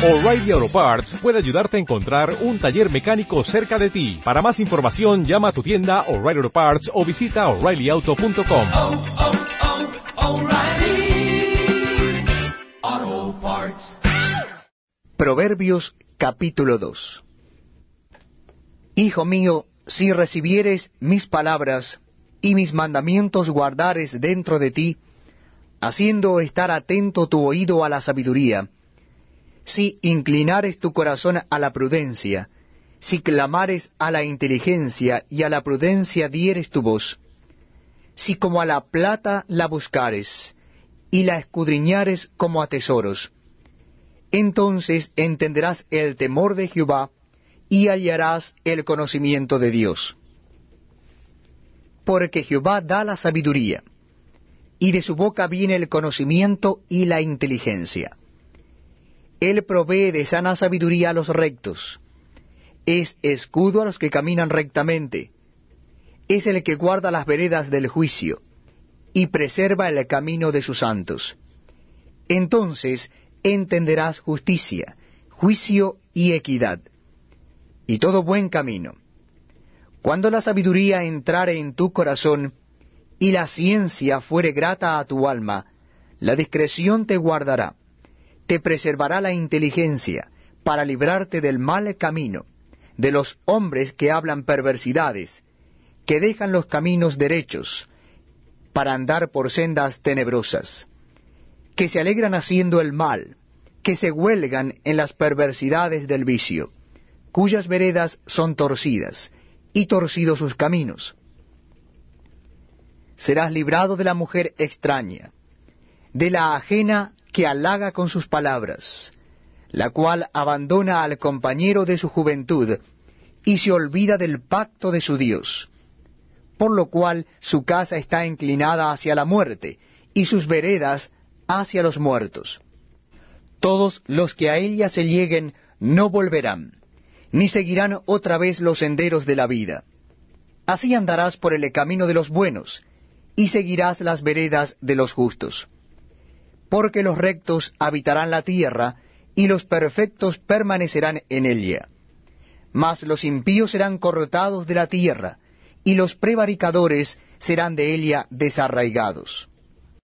O'Reilly Auto Parts puede ayudarte a encontrar un taller mecánico cerca de ti. Para más información, llama a tu tienda O'Reilly Auto Parts o visita oreillyauto.com. oh, oh, Parts. Proverbios capítulo 2 Hijo mío, si recibieres mis palabras y mis mandamientos guardares dentro de ti, haciendo estar atento tu oído a la sabiduría, si inclinares tu corazón a la prudencia, si clamares a la inteligencia y a la prudencia dieres tu voz, si como a la plata la buscares y la escudriñares como a tesoros, entonces entenderás el temor de Jehová y hallarás el conocimiento de Dios. Porque Jehová da la sabiduría, y de su boca viene el conocimiento y la inteligencia. Él provee de sana sabiduría a los rectos, es escudo a los que caminan rectamente, es el que guarda las veredas del juicio, y preserva el camino de sus santos. Entonces entenderás justicia, juicio y equidad, y todo buen camino. Cuando la sabiduría entrare en tu corazón, y la ciencia fuere grata a tu alma, la discreción te guardará, te preservará la inteligencia, para librarte del mal camino, de los hombres que hablan perversidades, que dejan los caminos derechos, para andar por sendas tenebrosas, que se alegran haciendo el mal, que se huelgan en las perversidades del vicio, cuyas veredas son torcidas, y torcidos sus caminos. Serás librado de la mujer extraña, de la ajena que halaga con sus palabras, la cual abandona al compañero de su juventud, y se olvida del pacto de su Dios, por lo cual su casa está inclinada hacia la muerte, y sus veredas hacia los muertos. Todos los que a ella se lleguen no volverán, ni seguirán otra vez los senderos de la vida. Así andarás por el camino de los buenos, y seguirás las veredas de los justos. Porque los rectos habitarán la tierra, y los perfectos permanecerán en ella. Mas los impíos serán cortados de la tierra, y los prevaricadores serán de ella desarraigados.